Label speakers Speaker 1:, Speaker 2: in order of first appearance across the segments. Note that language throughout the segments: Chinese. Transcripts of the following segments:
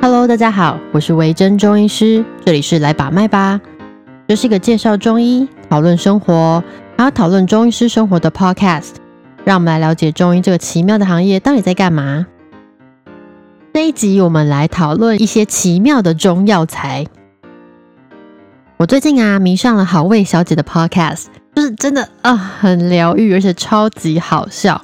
Speaker 1: Hello，大家好，我是维珍中医师，这里是来把脉吧。这是一个介绍中医、讨论生活，还有讨论中医师生活的 Podcast。让我们来了解中医这个奇妙的行业到底在干嘛。这一集我们来讨论一些奇妙的中药材。我最近啊迷上了好味小姐的 Podcast，就是真的啊很疗愈，而且超级好笑。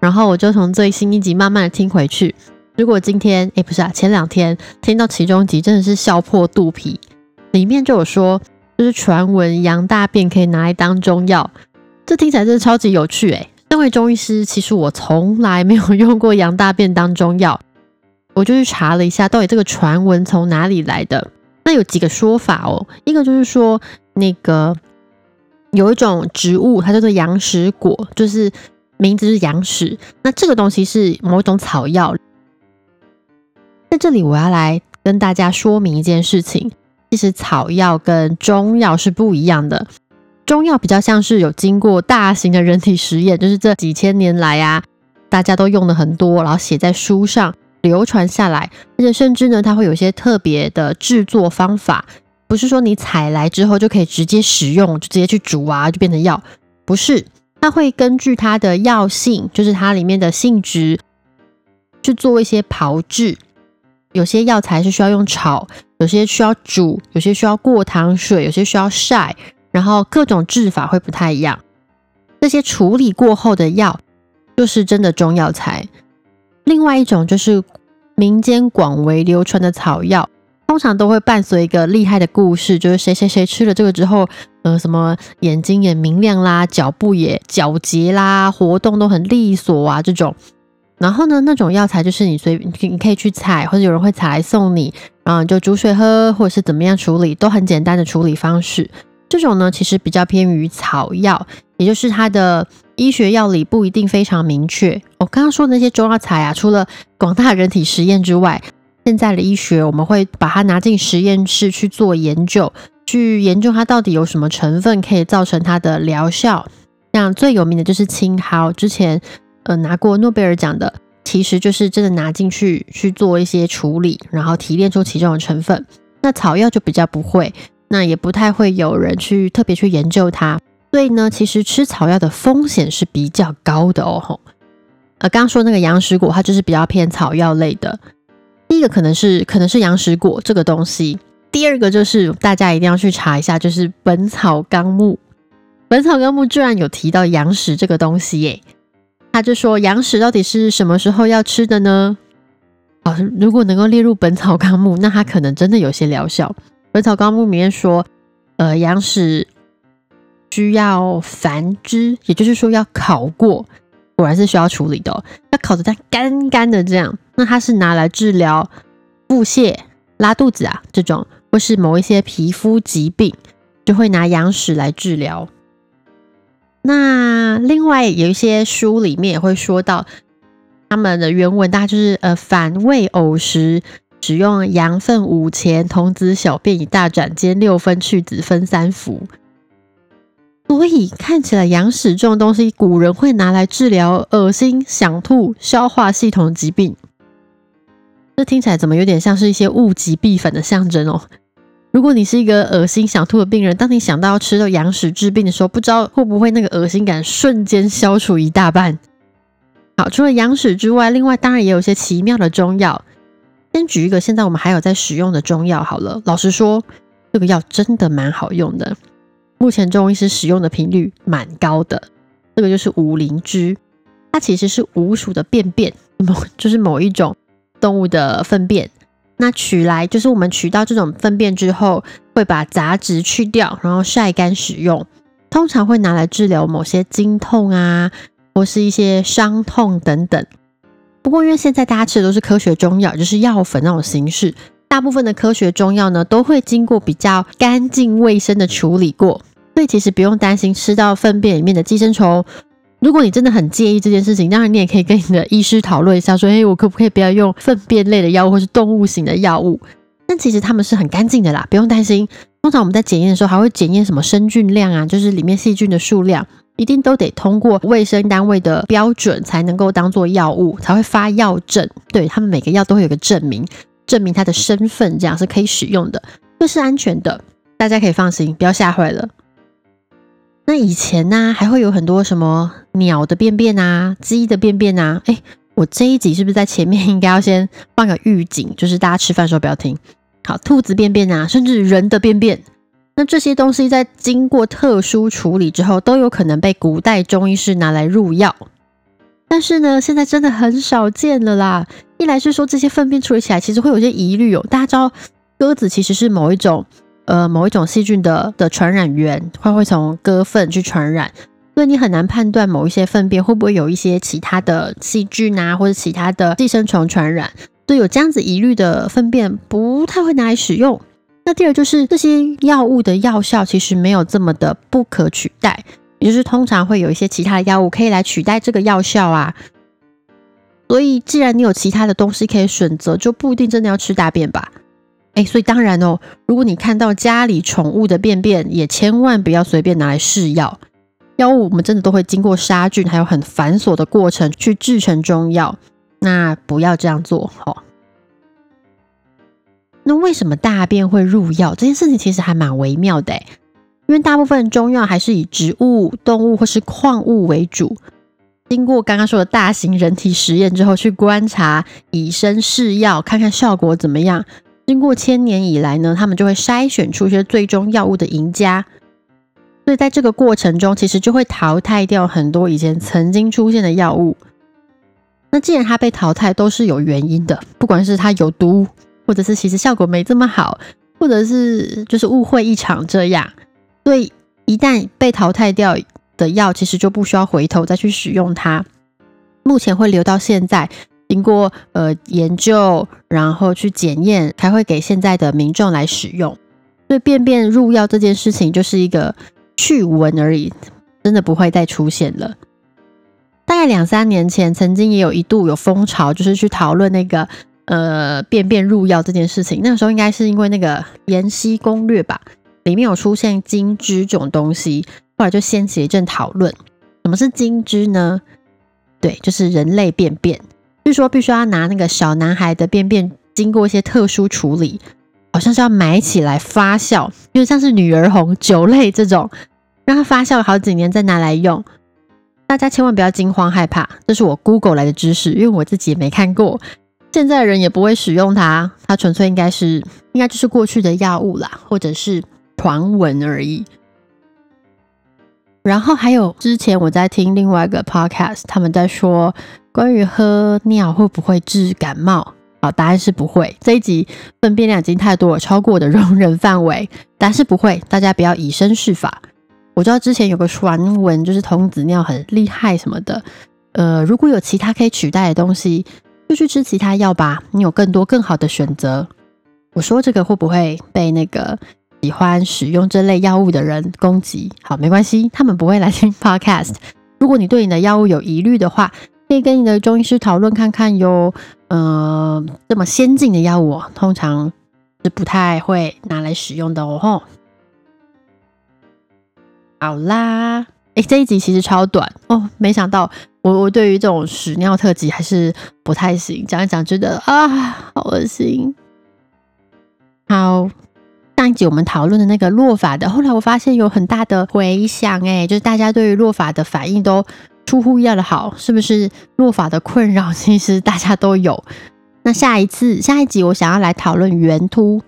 Speaker 1: 然后我就从最新一集慢慢的听回去。如果今天诶不是啊，前两天听到其中一集，真的是笑破肚皮。里面就有说，就是传闻羊大便可以拿来当中药，这听起来真的超级有趣诶。身为中医师，其实我从来没有用过羊大便当中药。我就去查了一下，到底这个传闻从哪里来的？那有几个说法哦。一个就是说，那个有一种植物，它叫做羊屎果，就是名字是羊屎。那这个东西是某种草药。在这里，我要来跟大家说明一件事情：其实草药跟中药是不一样的。中药比较像是有经过大型的人体实验，就是这几千年来啊，大家都用的很多，然后写在书上流传下来，而且甚至呢，它会有些特别的制作方法，不是说你采来之后就可以直接使用，就直接去煮啊，就变成药，不是，它会根据它的药性，就是它里面的性质，去做一些炮制。有些药材是需要用炒，有些需要煮，有些需要过糖水，有些需要晒，然后各种制法会不太一样。这些处理过后的药就是真的中药材。另外一种就是民间广为流传的草药，通常都会伴随一个厉害的故事，就是谁谁谁吃了这个之后，呃，什么眼睛也明亮啦，脚步也皎洁啦，活动都很利索啊，这种。然后呢，那种药材就是你随你可以去采，或者有人会采来送你，然后就煮水喝，或者是怎么样处理，都很简单的处理方式。这种呢，其实比较偏于草药，也就是它的医学药理不一定非常明确。我刚刚说的那些中药材啊，除了广大人体实验之外，现在的医学我们会把它拿进实验室去做研究，去研究它到底有什么成分可以造成它的疗效。像最有名的就是青蒿，之前。呃，拿过诺贝尔奖的，其实就是真的拿进去去做一些处理，然后提炼出其中的成分。那草药就比较不会，那也不太会有人去特别去研究它。所以呢，其实吃草药的风险是比较高的哦。吼，呃，刚刚说那个羊屎果，它就是比较偏草药类的。第一个可能是可能是羊屎果这个东西，第二个就是大家一定要去查一下，就是《本草纲目》。《本草纲目》居然有提到羊屎这个东西耶。他就说羊屎到底是什么时候要吃的呢？哦，如果能够列入《本草纲目》，那它可能真的有些疗效。《本草纲目》里面说，呃，羊屎需要繁殖，也就是说要烤过，果然是需要处理的，要烤的它干干的这样。那它是拿来治疗腹泻、拉肚子啊这种，或是某一些皮肤疾病，就会拿羊屎来治疗。那另外有一些书里面也会说到，他们的原文大概就是呃反胃呕食，使用羊粪五钱，童子小便以大转煎六分去子分三服。所以看起来羊屎这种东西，古人会拿来治疗恶心、想吐、消化系统疾病。这听起来怎么有点像是一些物极必反的象征哦？如果你是一个恶心想吐的病人，当你想到要吃到羊屎治病的时候，不知道会不会那个恶心感瞬间消除一大半。好，除了羊屎之外，另外当然也有一些奇妙的中药。先举一个现在我们还有在使用的中药好了。老实说，这个药真的蛮好用的，目前中医师使用的频率蛮高的。这个就是五灵芝，它其实是五鼠的便便，某就是某一种动物的粪便。那取来就是我们取到这种粪便之后，会把杂质去掉，然后晒干使用。通常会拿来治疗某些经痛啊，或是一些伤痛等等。不过因为现在大家吃的都是科学中药，就是药粉那种形式，大部分的科学中药呢都会经过比较干净卫生的处理过，所以其实不用担心吃到粪便里面的寄生虫。如果你真的很介意这件事情，当然你也可以跟你的医师讨论一下，说：“哎，我可不可以不要用粪便类的药物，或是动物型的药物？”但其实他们是很干净的啦，不用担心。通常我们在检验的时候，还会检验什么生菌量啊，就是里面细菌的数量，一定都得通过卫生单位的标准，才能够当做药物，才会发药证。对他们每个药都会有个证明，证明它的身份，这样是可以使用的，这是安全的，大家可以放心，不要吓坏了。那以前呢，还会有很多什么鸟的便便啊、鸡的便便啊。哎，我这一集是不是在前面应该要先放个预警，就是大家吃饭的时候不要听。好，兔子便便啊，甚至人的便便，那这些东西在经过特殊处理之后，都有可能被古代中医师拿来入药。但是呢，现在真的很少见了啦。一来是说这些粪便处理起来其实会有些疑虑哦。大家知道鸽子其实是某一种。呃，某一种细菌的的传染源，会会从鸽粪去传染，所以你很难判断某一些粪便会不会有一些其他的细菌啊，或者其他的寄生虫传染。所以有这样子疑虑的粪便不太会拿来使用。那第二就是这些药物的药效其实没有这么的不可取代，也就是通常会有一些其他的药物可以来取代这个药效啊。所以既然你有其他的东西可以选择，就不一定真的要吃大便吧。哎，所以当然哦，如果你看到家里宠物的便便，也千万不要随便拿来试药。药物我们真的都会经过杀菌，还有很繁琐的过程去制成中药，那不要这样做哦。那为什么大便会入药？这件事情其实还蛮微妙的，因为大部分中药还是以植物、动物或是矿物为主，经过刚刚说的大型人体实验之后，去观察以身试药，看看效果怎么样。经过千年以来呢，他们就会筛选出一些最终药物的赢家，所以在这个过程中，其实就会淘汰掉很多以前曾经出现的药物。那既然它被淘汰，都是有原因的，不管是它有毒，或者是其实效果没这么好，或者是就是误会一场这样，所以一旦被淘汰掉的药，其实就不需要回头再去使用它。目前会留到现在。经过呃研究，然后去检验，才会给现在的民众来使用。所以便便入药这件事情就是一个趣闻而已，真的不会再出现了。大概两三年前，曾经也有一度有风潮，就是去讨论那个呃便便入药这件事情。那个时候应该是因为那个《延禧攻略》吧，里面有出现金枝这种东西，后来就掀起一阵讨论。什么是金枝呢？对，就是人类便便。据说必须要拿那个小男孩的便便经过一些特殊处理，好像是要埋起来发酵，因为像是女儿红、酒类这种，让它发酵好几年再拿来用。大家千万不要惊慌害怕，这是我 Google 来的知识，因为我自己也没看过，现在人也不会使用它，它纯粹应该是应该就是过去的药物啦，或者是传闻而已。然后还有之前我在听另外一个 podcast，他们在说。关于喝尿会不会治感冒？好，答案是不会。这一集粪便量已经太多了，超过我的容忍范围。答案是不会，大家不要以身试法。我知道之前有个传闻，就是童子尿很厉害什么的。呃，如果有其他可以取代的东西，就去吃其他药吧。你有更多更好的选择。我说这个会不会被那个喜欢使用这类药物的人攻击？好，没关系，他们不会来听 podcast。如果你对你的药物有疑虑的话，可以跟你的中医师讨论看看哟。呃，这么先进的药物，通常是不太会拿来使用的哦。吼，好啦，哎，这一集其实超短哦。没想到我我对于这种屎尿特辑还是不太行，讲一讲觉得啊，好恶心。好，上一集我们讨论的那个落法的，后来我发现有很大的回响，哎，就是大家对于落法的反应都。出乎意料的好，是不是落法的困扰？其实大家都有。那下一次下一集，我想要来讨论圆秃。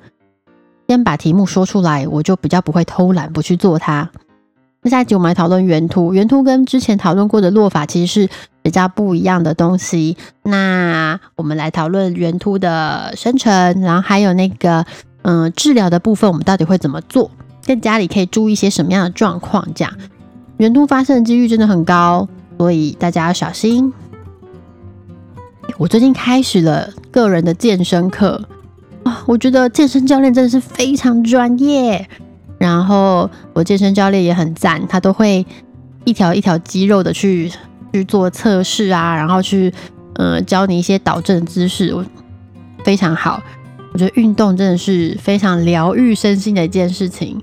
Speaker 1: 先把题目说出来，我就比较不会偷懒不去做它。那下一集我们来讨论圆秃。圆秃跟之前讨论过的落法其实是比较不一样的东西。那我们来讨论圆秃的生成，然后还有那个嗯治疗的部分，我们到底会怎么做？在家里可以注意一些什么样的状况？这样圆秃发生的几率真的很高。所以大家要小心。我最近开始了个人的健身课啊，我觉得健身教练真的是非常专业。然后我健身教练也很赞，他都会一条一条肌肉的去去做测试啊，然后去呃教你一些导正姿势，非常好。我觉得运动真的是非常疗愈身心的一件事情。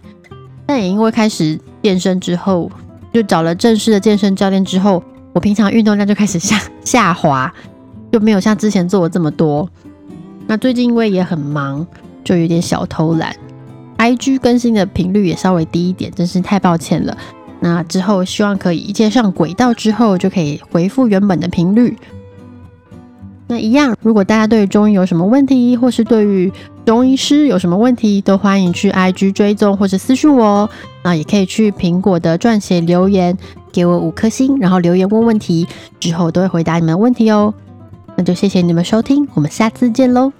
Speaker 1: 但也因为开始健身之后。就找了正式的健身教练之后，我平常运动量就开始下下滑，就没有像之前做的这么多。那最近因为也很忙，就有点小偷懒，IG 更新的频率也稍微低一点，真是太抱歉了。那之后希望可以一切上轨道之后，就可以回复原本的频率。那一样，如果大家对于中医有什么问题，或是对于中医师有什么问题，都欢迎去 IG 追踪或者私信我哦。那也可以去苹果的撰写留言，给我五颗星，然后留言问问题，之后都会回答你们的问题哦。那就谢谢你们收听，我们下次见喽。